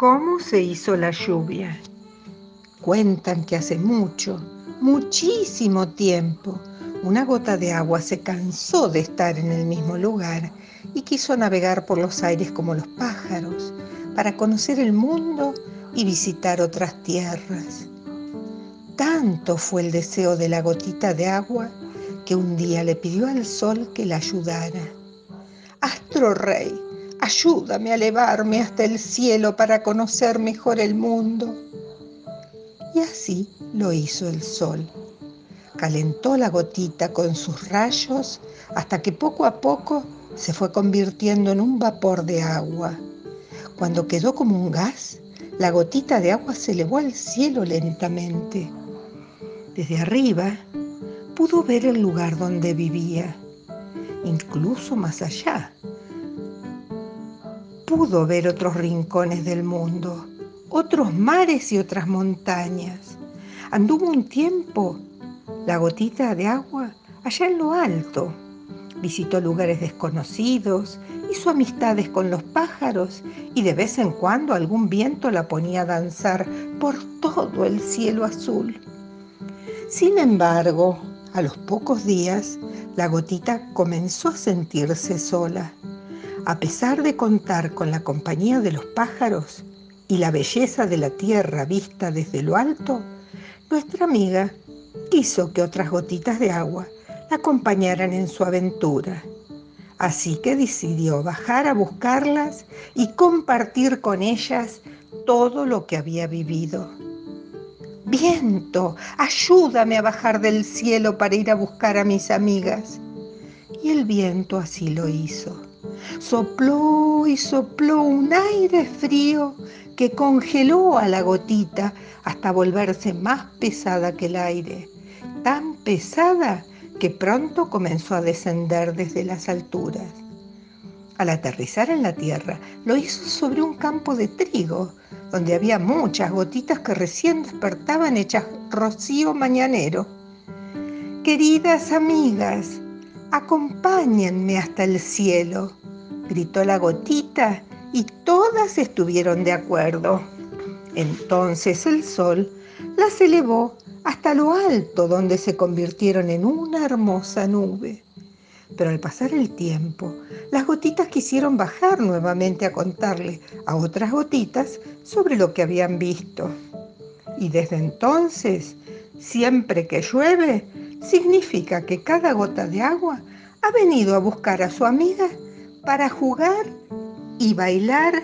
¿Cómo se hizo la lluvia? Cuentan que hace mucho, muchísimo tiempo, una gota de agua se cansó de estar en el mismo lugar y quiso navegar por los aires como los pájaros para conocer el mundo y visitar otras tierras. Tanto fue el deseo de la gotita de agua que un día le pidió al sol que la ayudara. Astro Rey, ayúdame a elevarme hasta el cielo para conocer mejor el mundo. Y así lo hizo el sol. Calentó la gotita con sus rayos hasta que poco a poco se fue convirtiendo en un vapor de agua. Cuando quedó como un gas, la gotita de agua se elevó al cielo lentamente. Desde arriba pudo ver el lugar donde vivía, incluso más allá pudo ver otros rincones del mundo, otros mares y otras montañas. Anduvo un tiempo la gotita de agua allá en lo alto. Visitó lugares desconocidos, hizo amistades con los pájaros y de vez en cuando algún viento la ponía a danzar por todo el cielo azul. Sin embargo, a los pocos días, la gotita comenzó a sentirse sola a pesar de contar con la compañía de los pájaros y la belleza de la tierra vista desde lo alto, nuestra amiga quiso que otras gotitas de agua la acompañaran en su aventura. Así que decidió bajar a buscarlas y compartir con ellas todo lo que había vivido. Viento, ayúdame a bajar del cielo para ir a buscar a mis amigas. Y el viento así lo hizo. Sopló y sopló un aire frío que congeló a la gotita hasta volverse más pesada que el aire, tan pesada que pronto comenzó a descender desde las alturas. Al aterrizar en la tierra, lo hizo sobre un campo de trigo, donde había muchas gotitas que recién despertaban hechas rocío mañanero. Queridas amigas, acompáñenme hasta el cielo gritó la gotita y todas estuvieron de acuerdo. Entonces el sol las elevó hasta lo alto donde se convirtieron en una hermosa nube. Pero al pasar el tiempo, las gotitas quisieron bajar nuevamente a contarle a otras gotitas sobre lo que habían visto. Y desde entonces, siempre que llueve, significa que cada gota de agua ha venido a buscar a su amiga para jugar y bailar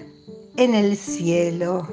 en el cielo.